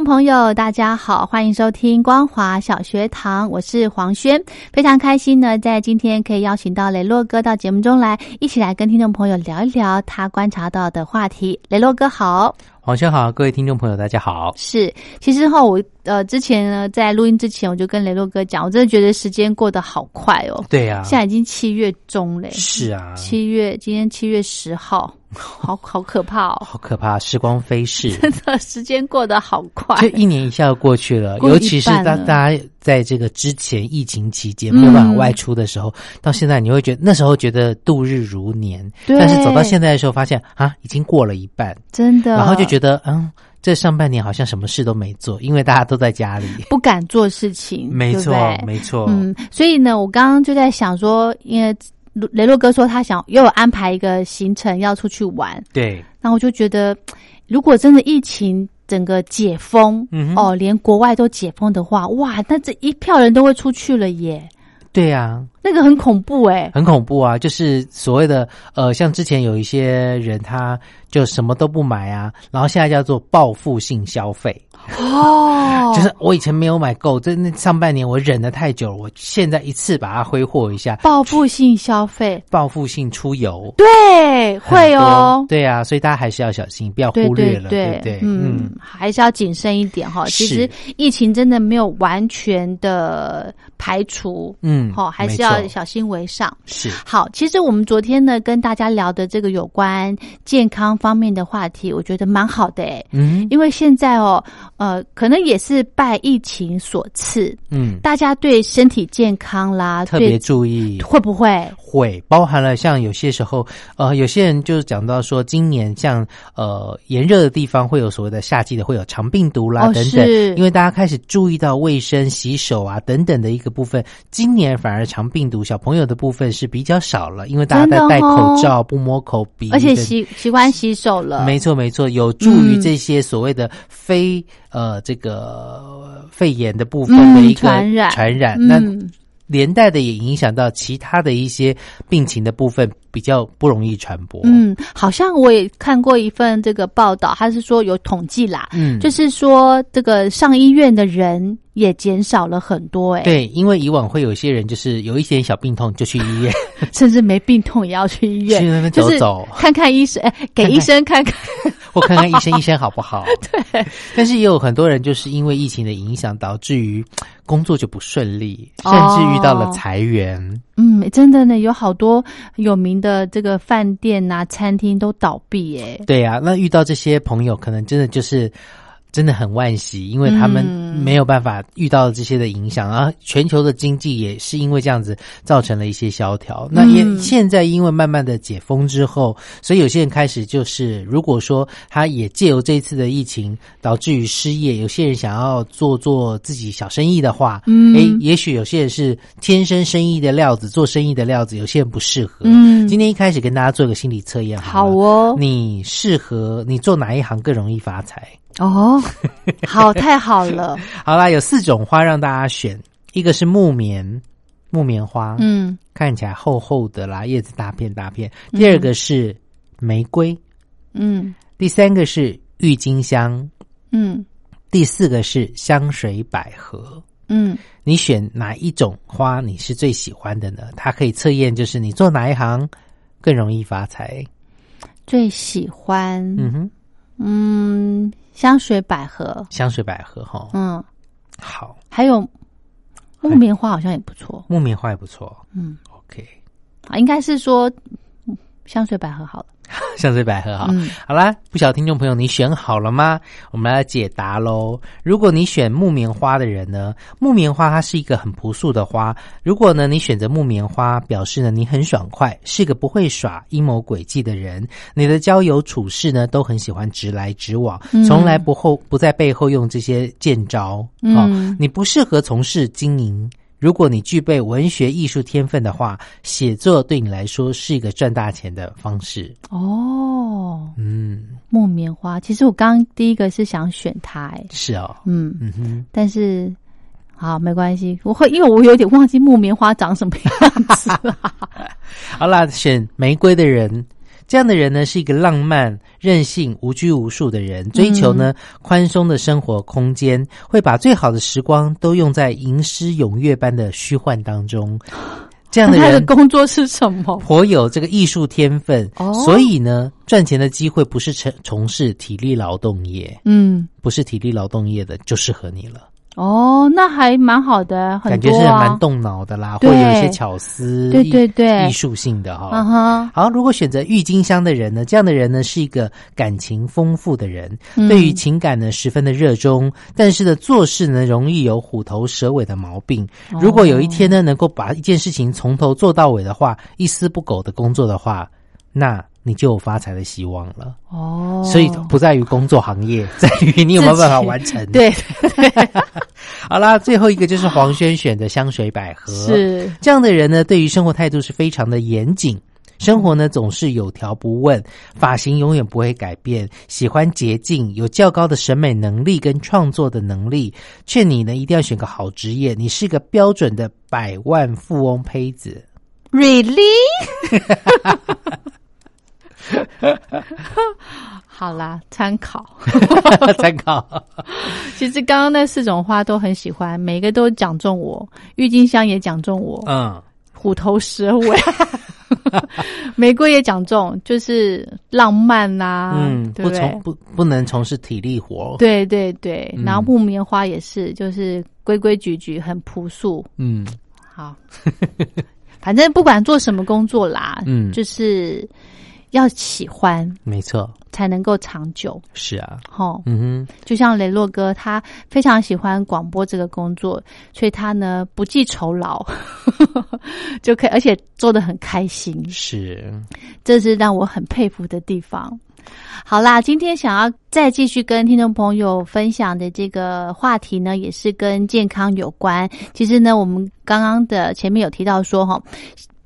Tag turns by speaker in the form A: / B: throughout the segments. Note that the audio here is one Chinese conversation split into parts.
A: 众朋友，大家好，欢迎收听光华小学堂，我是黄轩，非常开心呢，在今天可以邀请到雷洛哥到节目中来，一起来跟听众朋友聊一聊他观察到的话题。雷洛哥好，
B: 黄轩好，各位听众朋友大家好。
A: 是，其实哈，我呃之前呢，在录音之前，我就跟雷洛哥讲，我真的觉得时间过得好快哦。
B: 对呀、
A: 现在已经七月中嘞，
B: 是啊，
A: 七月今天七月十号，好好可怕哦，
B: 好可怕，时光飞逝，
A: 真的时间过得好快。
B: 就一年一下就过去了。尤其是当大家在这个之前疫情期间没有办法外出的时候，到现在你会觉得那时候觉得度日如年，但是走到现在的时候，发现啊，已经过了一半，
A: 真的，
B: 然后就觉得嗯，这上半年好像什么事都没做，因为大家都在家里。
A: 不敢做事情，
B: 没错
A: 对对，
B: 没错，
A: 嗯，所以呢，我刚刚就在想说，因为雷洛哥说他想又有安排一个行程要出去玩，
B: 对，
A: 那我就觉得，如果真的疫情整个解封，
B: 嗯
A: 哦，连国外都解封的话，哇，那这一票人都会出去了耶，
B: 对呀、
A: 那个很恐怖哎，
B: 很恐怖啊！就是所谓的呃，像之前有一些人他就什么都不买啊，然后现在叫做报复性消费，
A: 哦，
B: 就是我以前没有买够，真的上半年我忍的太久了，我现在一次把它挥霍一下，
A: 报复性消费，
B: 报复性出游。
A: 对，会哦。
B: 对啊，所以大家还是要小心，不要忽略了，
A: 对
B: 不对？
A: 嗯，还是要谨慎一点哈。其实疫情真的没有完全的排除，
B: 嗯
A: 好，还是
B: 没错
A: 要小心为上。
B: 是。
A: 好，其实我们昨天呢跟大家聊的这个有关健康方面的话题，我觉得蛮好的诶，
B: 嗯。
A: 因为现在哦，呃，可能也是拜疫情所赐，
B: 嗯，
A: 大家对身体健康啦，
B: 特别注意。
A: 会不会？
B: 会包含了像有些时候，呃，有些人就是讲到说，今年像呃炎热的地方会有所谓的夏季的会有肠病毒啦、
A: 哦
B: 等等。
A: 是，
B: 因为大家开始注意到卫生、洗手啊等等的一个部分，今年反而肠病毒小朋友的部分是比较少了，因为大家在戴口
A: 哦
B: 罩、不摸口鼻，
A: 而且习习惯洗手了，
B: 没错，没错，有助于
A: 嗯
B: 这些所谓的非、呃这个呃肺炎的部分的一个
A: 嗯传染。
B: 传染。那
A: 嗯，
B: 连带的也影响到其他的一些病情的部分，比较不容易传播。
A: 嗯，好像我也看过一份这个报道，他是说有统计啦，
B: 嗯
A: 就是说这个上医院的人也减少了很多、哎，，
B: 对，因为以往会有些人就是有一点小病痛就去医院，
A: 甚至没病痛也要去医院，
B: 去那边
A: 就是
B: 走走
A: 看看医生，哎，给医生看看，
B: 或看看医生，医生好不好？对。但是也有很多人就是因为疫情的影响，导致于工作就不顺利，甚至遇到了裁员。
A: 嗯，真的呢，有好多有名的这个饭店啊、餐厅都倒闭、哎，
B: 对呀、那遇到这些朋友，可能真的就是真的很惋惜，因为他们
A: 嗯
B: 没有办法遇到这些的影响，然后全球的经济也是因为这样子造成了一些萧条。那也
A: 嗯
B: 现在因为慢慢的解封之后，所以有些人开始就是，如果说他也借由这一次的疫情导致于失业，有些人想要做做自己小生意的话，
A: 嗯
B: 诶，也许有些人是天生生意的料子，做生意的料子，有些人不适合。
A: 嗯
B: 今天一开始跟大家做个心理测验好，
A: 好哦，
B: 你适合你做哪一行更容易发财？
A: 哦，好，太好了，
B: 好啦，有四种花让大家选，一个是木棉，木棉花，
A: 嗯
B: 看起来厚厚的啦，叶子大片大片。第二个是玫瑰，
A: 嗯
B: 第三个是郁金香，
A: 嗯
B: 第四个是香水百合。
A: 嗯，
B: 你选哪一种花你是最喜欢的呢？它可以测验，就是你做哪一行更容易发财。
A: 最喜欢，
B: 嗯哼，
A: 嗯，香水百合，
B: 香水百合哈，
A: 嗯，
B: 好，
A: 还有木棉花好像也不错，
B: 木棉花也不错。
A: 嗯
B: ，OK，
A: 啊，应该是说嗯香水百合好了，
B: 香水百合哈。
A: 嗯
B: 好啦，不晓得听众朋友你选好了吗？我们来解答喽。如果你选木棉花的人呢，木棉花它是一个很朴素的花。如果呢你选择木棉花，表示呢你很爽快，是个不会耍阴谋诡计的人。你的交友处事呢都很喜欢直来直往，
A: 嗯
B: 从来不后不在背后用这些剑招。
A: 嗯
B: 哦，你不适合从事经营。如果你具备文学艺术天分的话，写作对你来说是一个赚大钱的方式。
A: 哦，
B: 嗯，
A: 木棉花，其实我刚刚第一个是想选它，哎，
B: 是哦，
A: 嗯，
B: 嗯哼，
A: 但是好没关系，我会因为我有点忘记木棉花长什么样子。了。
B: 好啦，选玫瑰的人，这样的人呢，是一个浪漫、任性、无拘无束的人，追求呢宽松的生活空间，会把最好的时光都用在吟诗咏月般的虚幻当中。这样的人
A: 他的工作是什么？
B: 颇有这个艺术天分，
A: 哦
B: 所以呢，赚钱的机会不是从从事体力劳动业，
A: 嗯，
B: 不是体力劳动业的就适合你了。
A: 哦，那还蛮好的，很
B: 感觉是蛮动脑的啦，或
A: 对
B: 有一些巧思，
A: 对
B: 艺
A: 对。对
B: 艺术性的哈。
A: 嗯哼，
B: 好，如果选择郁金香的人呢，这样的人呢是一个感情丰富的人，
A: 嗯。
B: 对于情感呢十分的热衷，但是呢做事呢容易有虎头蛇尾的毛病。
A: 哦
B: 如果有一天呢能够把一件事情从头做到尾的话，一丝不苟的工作的话，那你就有发财的希望了。
A: 哦，
B: 所以不在于工作行业，在于你有没有办法完成。
A: 对
B: 好啦，最后一个就是黄轩选的香水百合，
A: 是
B: 这样的人呢，对于生活态度是非常的严谨。生活呢总是有条不紊，发型永远不会改变，喜欢洁净，有较高的审美能力跟创作的能力。劝你呢一定要选个好职业，你是个标准的百万富翁胚子。
A: really 好啦，参考。
B: 参考，
A: 其实刚刚那四种花都很喜欢，每个都讲中我，郁金香也讲中我，
B: 嗯，
A: 虎头蛇尾，玫瑰也讲中，就是浪漫呐、
B: 嗯，
A: 对？不
B: 从？不不能从事体力活，，
A: 对对对，
B: 嗯。
A: 然后木棉花也是，就是规规矩矩，很朴素。
B: 嗯。
A: 好，反正不管做什么工作啦，
B: 嗯。
A: 就是要喜欢
B: 没错，
A: 才能够长久。
B: 是啊，
A: 吼，
B: 嗯哼，
A: 就像雷洛哥，他非常喜欢广播这个工作，所以他呢不计酬劳，就可以，而且做的很开心，
B: 是，
A: 这是让我很佩服的地方。好啦，今天想要再继续跟听众朋友分享的这个话题呢，也是跟健康有关。其实呢，我们刚刚的前面有提到说，哈，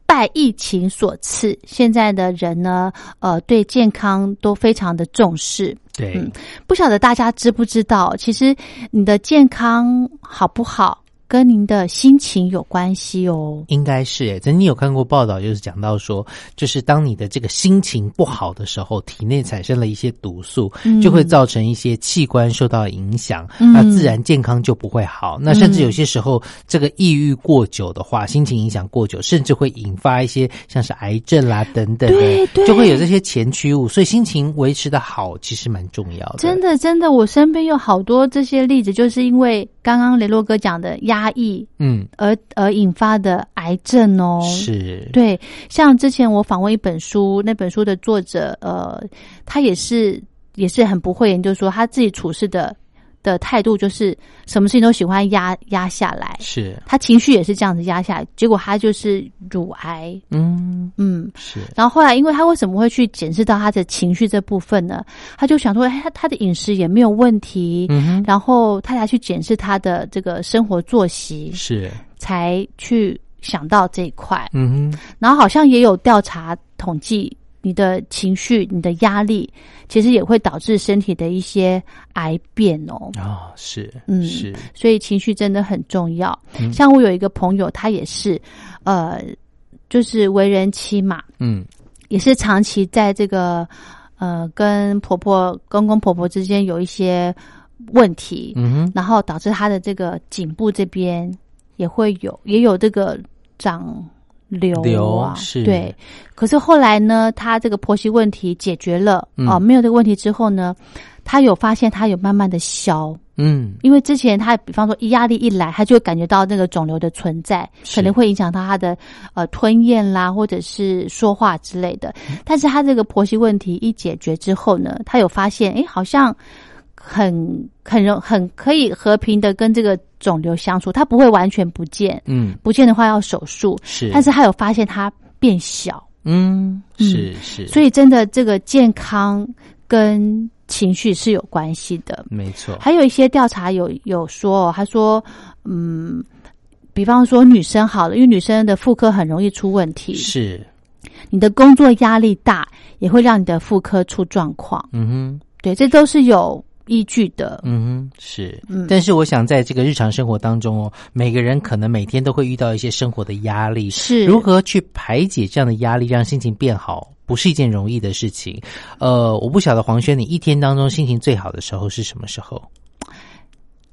A: 拜疫情所赐，现在的人呢，呃，对健康都非常的重视。
B: 对，
A: 嗯不晓得大家知不知道，其实你的健康好不好，跟您的心情有关系哦。
B: 应该是诶，曾经有看过报道，就是讲到说，就是当你的这个心情不好的时候，体内产生了一些毒素，
A: 嗯
B: 就会造成一些器官受到影响，
A: 嗯
B: 那自然健康就不会好。那甚至有些时候，这个抑郁过久的话，心情影响过久，甚至会引发一些像是癌症啦等等就会有这些前驱物。所以心情维持的好，其实蛮重要的。
A: 真的，真的，我身边有好多这些例子，就是因为刚刚雷洛哥讲的压抑
B: 嗯，
A: 而而引发的癌症哦。
B: 是，
A: 对，像之前我访问一本书，那本书的作者，呃，他也是也是很不会研究说他自己处事的的态度，就是什么事情都喜欢压压下来，
B: 是，
A: 他情绪也是这样子压下来，结果他就是乳癌，
B: 嗯，
A: 嗯。
B: 是，
A: 然后后来，因为他为什么会去检视到他的情绪这部分呢？他就想说，哎，他他的饮食也没有问题，
B: 嗯，
A: 然后他才去检视他的这个生活作息，
B: 是，
A: 才去想到这一块。
B: 嗯哼，
A: 然后好像也有调查统计，你的情绪、你的压力，其实也会导致身体的一些癌变哦。
B: 哦，是，
A: 嗯
B: 是，
A: 所以情绪真的很重要。
B: 嗯
A: 像我有一个朋友，他也是，呃，就是为人妻嘛，
B: 嗯
A: 也是长期在这个呃跟婆婆、公公婆婆之间有一些问题，
B: 嗯哼，
A: 然后导致她的这个颈部这边也会有也有这个长瘤啊，
B: 瘤是
A: 对。可是后来呢，他这个婆媳问题解决了
B: 嗯
A: 哦、没有这个问题之后呢，他有发现他有慢慢的消。
B: 嗯
A: 因为之前他比方说一压力一来，他就会感觉到那个肿瘤的存在，可能会影响到他的呃吞咽啦，或者是说话之类的。但是他这个婆媳问题一解决之后呢，他有发现，哎，好像很很容很可以和平的跟这个肿瘤相处，它不会完全不见，
B: 嗯，
A: 不见的话要手术，
B: 是，
A: 但是他有发现它变小，
B: 嗯，是是，
A: 所以真的这个健康跟情绪是有关系的。
B: 没错，
A: 还有一些调查有有说哦，他说，嗯，比方说女生好了，因为女生的妇科很容易出问题，
B: 是，
A: 你的工作压力大，也会让你的妇科出状况。
B: 嗯哼。
A: 对，这都是有依据的。
B: 嗯，是，
A: 嗯
B: 但是我想在这个日常生活当中哦，每个人可能每天都会遇到一些生活的压力，
A: 是
B: 如何去排解这样的压力，让心情变好，不是一件容易的事情。呃，我不晓得黄轩，你一天当中心情最好的时候是什么时候？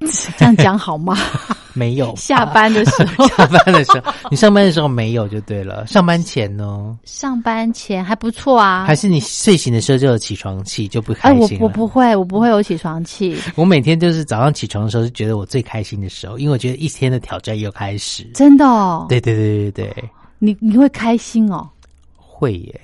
A: 这样讲好吗？
B: 没有，
A: 下班的时候，
B: 下班的时候，你上班的时候没有就对了。上班前呢，
A: 上班前还不错啊。
B: 还是你睡醒的时候就有起床气，就不开心了。
A: 我不会，我不会有起床气，
B: 我每天就是早上起床的时候，是觉得我最开心的时候，因为我觉得一天的挑战又开始。
A: 真的哦。
B: 对对对对对，
A: 你你会开心哦。
B: 会耶。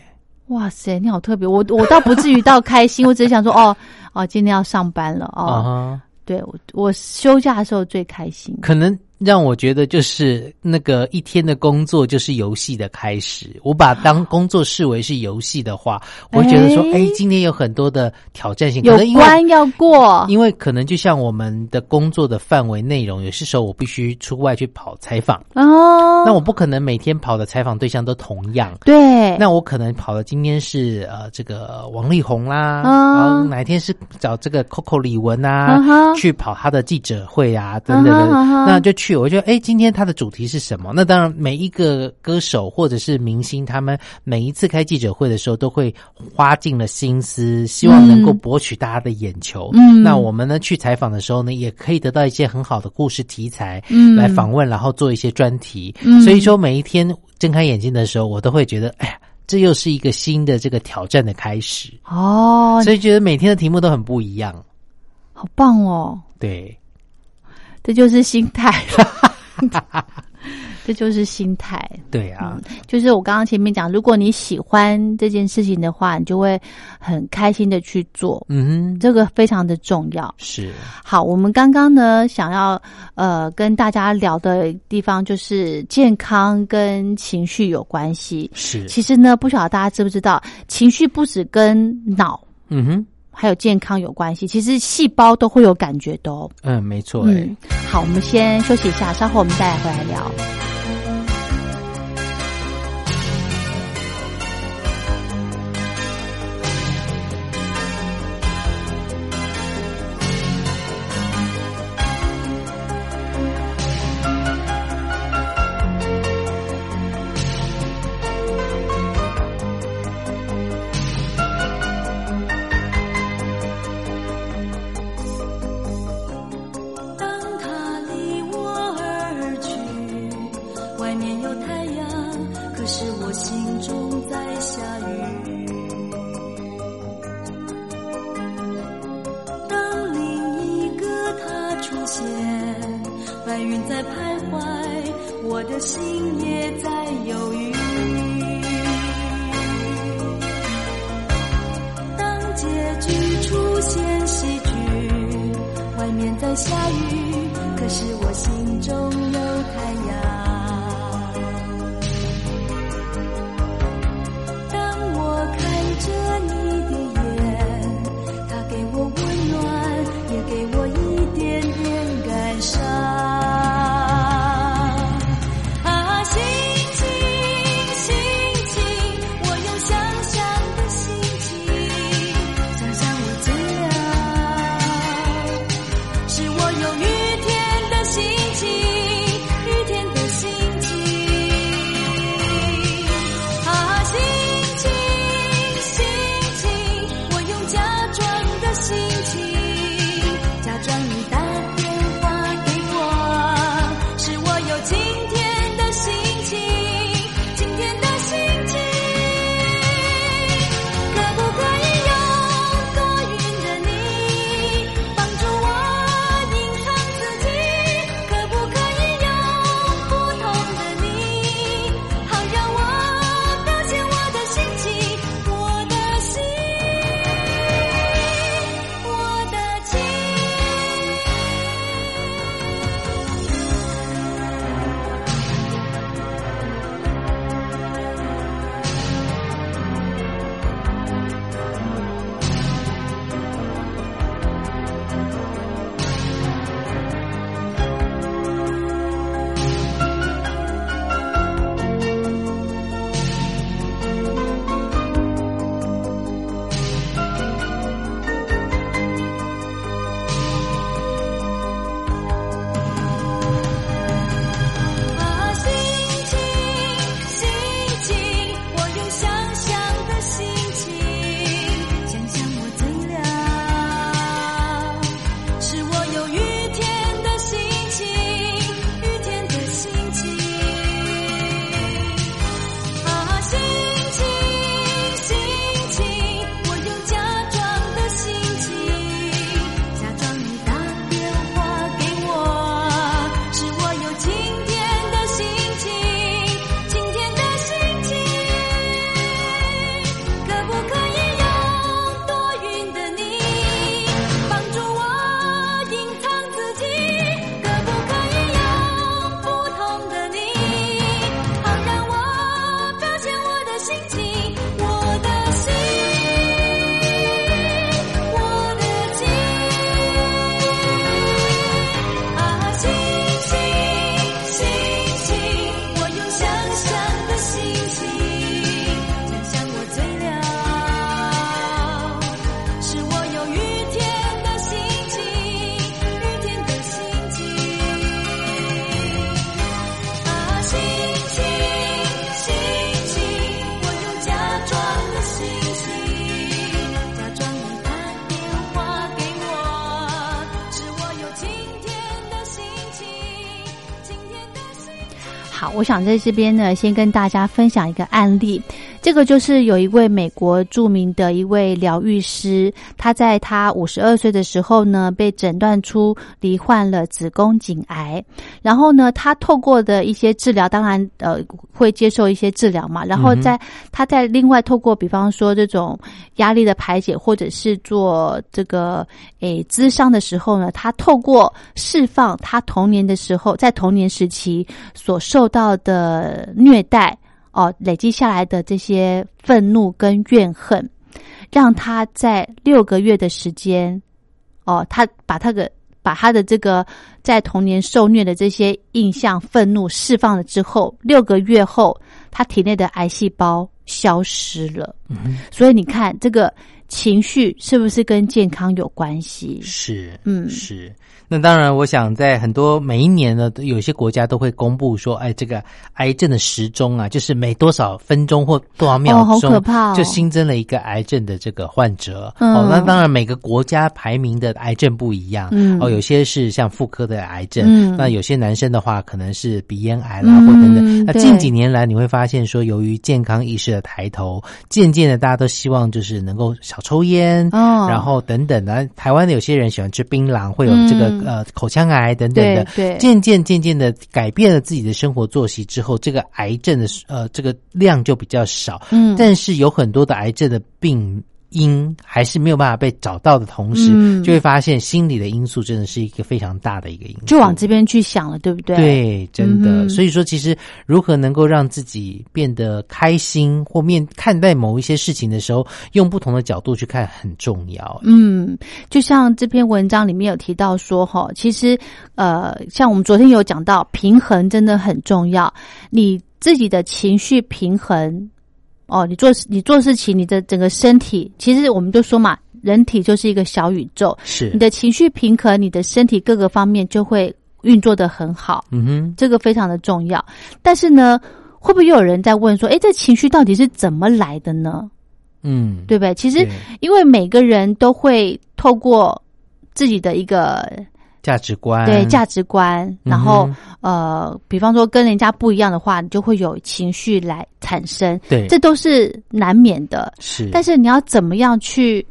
A: 哇塞，你好特别！我我倒不至于到开心，我只是想说，哦哦，今天要上班了哦。对我我休假的时候最开心。
B: 可能让我觉得就是那个一天的工作就是游戏的开始。我把当工作视为是游戏的话，我会觉得说，
A: 哎
B: 哎，今天有很多的挑战性，可
A: 有
B: 能因为
A: 关要过，
B: 因为可能就像我们的工作的范围内容，有些时候我必须出外去跑采访，
A: 哦，
B: 那我不可能每天跑的采访对象都同样。
A: 对，
B: 那我可能跑的今天是呃这个王力宏啦，
A: 嗯
B: 然后哪一天是找这个 Coco 李玟啊，
A: 嗯
B: 去跑他的记者会啊等等的，那就去。我觉得哎，今天他的主题是什么？那当然每一个歌手或者是明星，他们每一次开记者会的时候，都会花尽了心思，希望能够博取大家的眼球。
A: 嗯
B: 那我们呢去采访的时候呢，也可以得到一些很好的故事题材，
A: 嗯
B: 来访问，然后做一些专题。
A: 嗯
B: 所以说每一天睁开眼睛的时候，我都会觉得，哎呀，这又是一个新的这个挑战的开始。
A: 哦，
B: 所以觉得每天的题目都很不一样。
A: 好棒哦，
B: 对，
A: 这就是心态，这就是心态。
B: 对啊，
A: 就是我刚刚前面讲，如果你喜欢这件事情的话，你就会很开心的去做，
B: 嗯哼，
A: 这个非常的重要。
B: 是，
A: 好，我们刚刚呢想要呃跟大家聊的地方就是健康跟情绪有关系。
B: 是，
A: 其实呢，不晓得大家知不知道，情绪不止跟脑
B: 嗯哼，
A: 还有健康有关系，其实细胞都会有感觉的哦。
B: 嗯，没错，哎、
A: 嗯，好，我们先休息一下，稍后我们再来回来聊。好，我想在这边呢，先跟大家分享一个案例。这个就是有一位美国著名的一位疗愈师，他在他五十二岁的时候呢，被诊断出罹患了子宫颈癌。然后呢，他透过的一些治疗，当然呃会接受一些治疗嘛。然后在他在另外透过，比方说这种压力的排解，或者是做这个诶咨商的时候呢，他透过释放他童年的时候，在童年时期所受到的虐待。哦，累积下来的这些愤怒跟怨恨，让他在六个月的时间，哦，他把他的把他的这个在童年受虐的这些印象、愤怒释放了之后，六个月后，他体内的癌细胞消失了。嗯，所以你看，这个情绪是不是跟健康有关系？
B: 是，嗯，是。那当然，我想在很多每一年呢，有些国家都会公布说，哎，这个癌症的时钟啊，就是每多少分钟或多少秒钟，就新增了一个癌症的这个患者。哦，那当然每个国家排名的癌症不一样。哦，有些是像妇科的癌症，那有些男生的话可能是鼻咽癌啦，或等等。那近几年来，你会发现说，由于健康意识的抬头，渐渐的大家都希望就是能够少抽烟，然后等等的。台湾的有些人喜欢吃槟榔，会有这个。呃，口腔癌等等的，渐渐渐渐的改变了自己的生活作息之后，这个癌症的呃这个量就比较少。嗯，但是有很多的癌症的病。因还是没有办法被找到的同时，就会发现心理的因素真的是一个非常大的一个因素，
A: 就往这边去想了，对不对？
B: 对，真的。所以说，其实如何能够让自己变得开心，或面看待某一些事情的时候，用不同的角度去看很重要。
A: 嗯，就像这篇文章里面有提到说，哈，其实呃，像我们昨天有讲到，平衡真的很重要，你自己的情绪平衡。哦，你做你做事情，你的整个身体，其实我们就说嘛，人体就是一个小宇宙。
B: 是
A: 你的情绪平和，你的身体各个方面就会运作的很好。嗯哼，这个非常的重要。但是呢，会不会又有人在问说，哎，这情绪到底是怎么来的呢？嗯，对不对？其实，因为每个人都会透过自己的一个。
B: 价值观。
A: 对价值观，然后呃，比方说跟人家不一样的话，你就会有情绪来产生，
B: 对，
A: 这都是难免的。
B: 是，
A: 但是你要怎么样去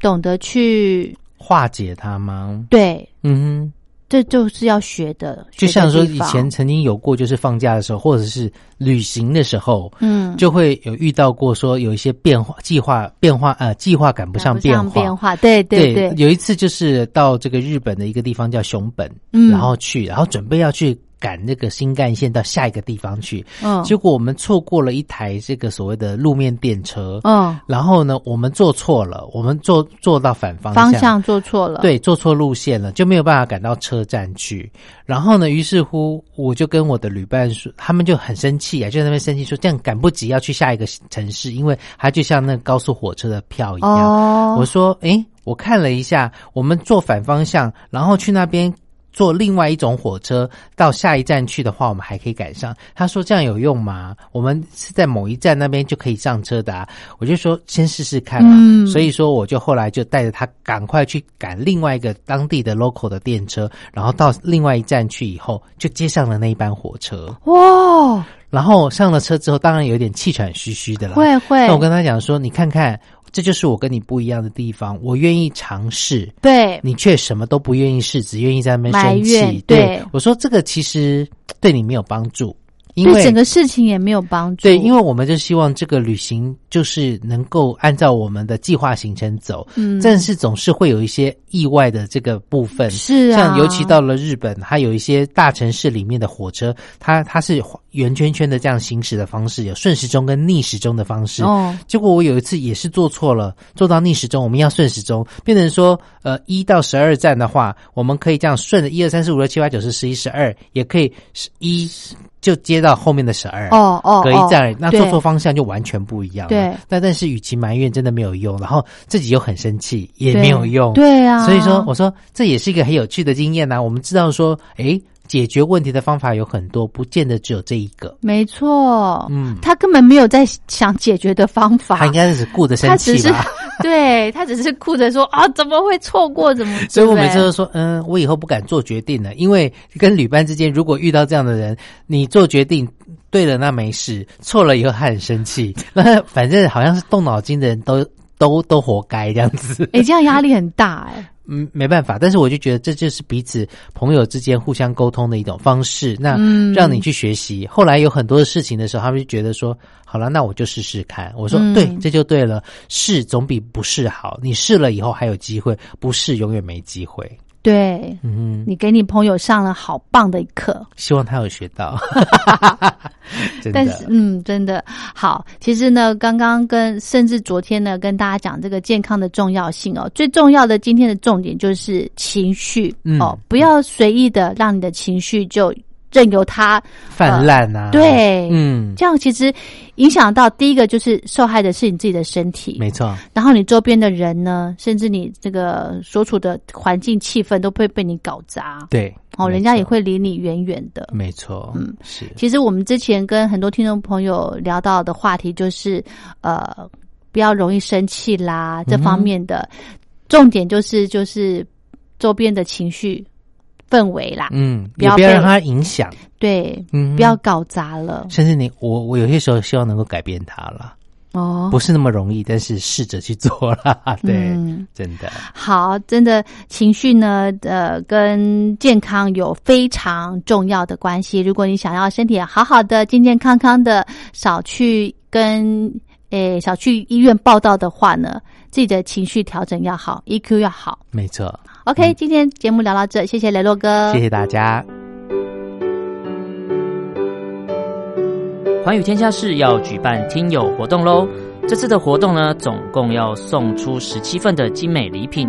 A: 懂得去
B: 化解它吗？
A: 对，嗯。这就是要学的，
B: 就像说以前曾经有过，就是放假的时候，或者是旅行的时候，嗯，就会有遇到过说有一些变化，计划变化，呃，计划赶不上变化，
A: 变化，对对对。
B: 有一次就是到这个日本的一个地方叫熊本，嗯，然后去，然后准备要去。赶那个新干线到下一个地方去，嗯，结果我们错过了一台这个所谓的路面电车，嗯，然后呢，我们坐错了，我们坐坐到反方
A: 向，方向坐错了，
B: 对，坐错路线了，就没有办法赶到车站去。然后呢，于是乎我就跟我的旅伴说，他们就很生气啊，就在那边生气说，这样赶不及要去下一个城市，因为它就像那高速火车的票一样。我说，诶，我看了一下，我们坐反方向，然后去那边。坐另外一种火车到下一站去的话，我们还可以赶上。他说这样有用吗？我们是在某一站那边就可以上车的。我就说先试试看嘛。所以说我就后来就带着他赶快去赶另外一个当地的 local 的电车，然后到另外一站去以后，就接上了那一班火车。哇！然后上了车之后，当然有点气喘吁吁的了。
A: 会会。
B: 那我跟他讲说，你看看。这就是我跟你不一样的地方，我愿意尝试，
A: 对
B: 你却什么都不愿意试，只愿意在那边生
A: 气。
B: 对我说，这个其实对你没有帮助。
A: 对整个事情也没有帮助。
B: 对，因为我们就希望这个旅行就是能够按照我们的计划行程走，嗯，但是总是会有一些意外的这个部分。
A: 是
B: 啊，像尤其到了日本，它有一些大城市里面的火车，它它是圆圈圈的这样行驶的方式，有顺时钟跟逆时钟的方式。哦，结果我有一次也是做错了，做到逆时钟，我们要顺时钟，变成说，呃，一到十二站的话，我们可以这样顺着一二三四五六七八九十十一十二，也可以是一。就接到后面的十二哦哦，隔一站，那做错方向就完全不一样了。
A: 对，
B: 但但是与其埋怨，真的没有用，然后自己又很生气，也没有用。
A: 对啊，
B: 所以说我说这也是一个很有趣的经验呐。我们知道说，哎，解决问题的方法有很多，不见得只有这一个。
A: 没错，嗯，他根本没有在想解决的方法，
B: 他应该是顾着生气吧。
A: 对他只是顾着说啊，怎么会错过？怎么？
B: 所以我每次都说，嗯，我以后不敢做决定了，因为跟旅伴之间，如果遇到这样的人，你做决定对了那没事，错了以后他很生气，那 反正好像是动脑筋的人都都都活该这样子。
A: 哎，这样压力很大哎。
B: 嗯，没办法，但是我就觉得这就是彼此朋友之间互相沟通的一种方式。那
A: 嗯
B: 让你去学习，后来有很多的事情的时候，他们就觉得说，好了，那我就试试看。我说，
A: 嗯
B: 对，这就对了，试总比不试好。你试了以后还有机会，不试永远没机会。
A: 对
B: 嗯，
A: 你给你朋友上了好棒的一课。
B: 希望他有学到。真
A: 但是，，嗯，真的好。其实呢，刚刚跟甚至昨天呢，跟大家讲这个健康的重要性哦。最重要的今天的重点就是情绪、
B: 嗯
A: 哦，不要随意的让你的情绪就任由它
B: 泛滥啊，
A: 对
B: 嗯，
A: 这样，其实影响到第一个就是受害的是你自己的身体，
B: 没错，
A: 然后你周边的人呢，甚至你这个所处的环境气氛都会被你搞砸。
B: 对，
A: 哦，人家也
B: 错，
A: 会离你远远的。
B: 没错，
A: 嗯。
B: 嗯，是，
A: 其实我们之前跟很多听众朋友聊到的话题就是，呃，不要容易生气啦，这方面的、重点就是就是周边的情绪氛围啦，
B: 嗯，
A: 不要
B: 让他影响，
A: 对，
B: 嗯，
A: 不要搞砸了
B: 甚至你我我有些时候希望能够改变它了，
A: 哦。
B: 不是那么容易，但是试着去做啦。对，
A: 嗯
B: 真的，
A: 好，真的情绪呢，呃，跟健康有非常重要的关系。如果你想要身体好好的、健健康康的，少去跟诶少去医院报道的话呢，自己的情绪调整要好，EQ 要好。
B: 没错。
A: OK，、今天节目聊到这，谢谢雷洛哥，
B: 谢谢大家。
C: 环宇天下事要举办听友活动喽！这次的活动呢，总共要送出十七份的精美礼品，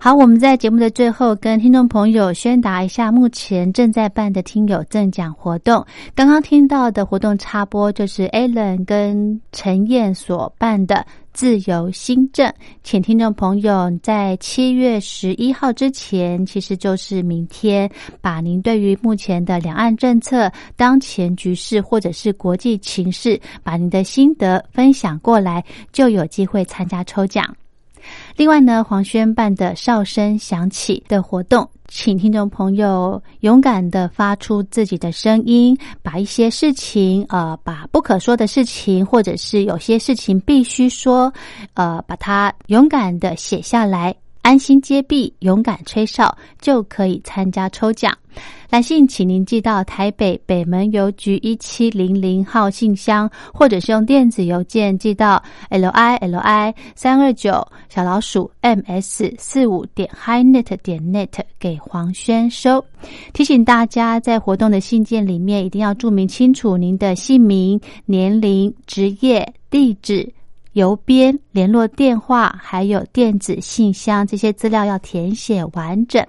A: 好，我们在节目的最后跟听众朋友宣达一下，目前正在办的听友赠奖活动。刚刚听到的活动插播就是 Alan 跟陈燕所办的自由新政，请听众朋友在七月十一号之前，其实就是明天，把您对于目前的两岸政策、当前局势或者是国际情势，把您的心得分享过来，就有机会参加抽奖。另外呢，黄轩办的哨声响起的活动，请听众朋友勇敢的发出自己的声音，把一些事情，呃，把不可说的事情，或者是有些事情必须说，呃，把它勇敢的写下来。安心接币，勇敢吹哨，就可以参加抽奖。来信请您寄到台北北门邮局一七零零号信箱，或者是用电子邮件寄到 l i l i 三二九小老鼠 m s 四五点 highnet 点 net 给黄轩收。提醒大家，在活动的信件里面一定要注明清楚您的姓名、年龄、职业、地址。邮编、联络电话还有电子信箱这些资料要填写完整。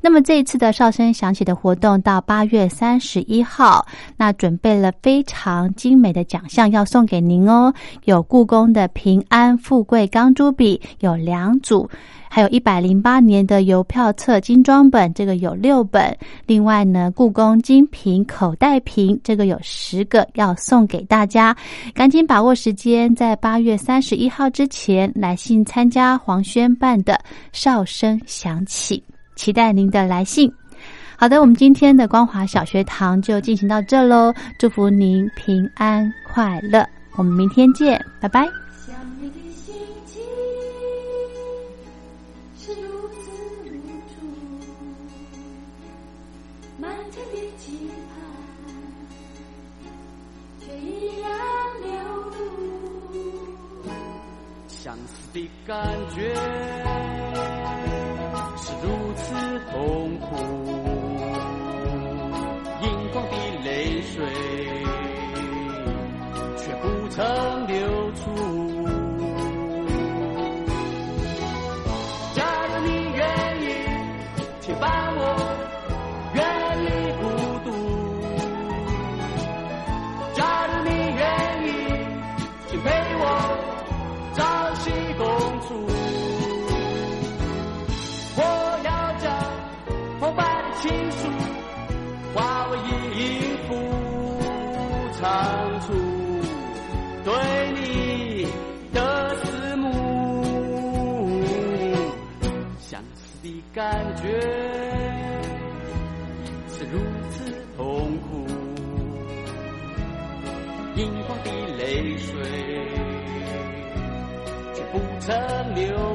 A: 那么这一次的哨声响起的活动到八月三十一号，那准备了非常精美的奖项要送给您哦，有故宫的平安富贵钢珠笔有两组。还有一百零八年的邮票册精装本，这个有六本。另外呢，故宫精品口袋瓶，这个有十个要送给大家。赶紧把握时间，在八月三十一号之前来信参加黄轩办的哨声响起，期待您的来信。好的，我们今天的光华小学堂就进行到这喽，祝福您平安快乐，我们明天见，拜拜。
D: 的
E: 感觉是如此痛苦。荧光的泪水却不曾流感觉是如此痛苦。荧光的泪水却不曾流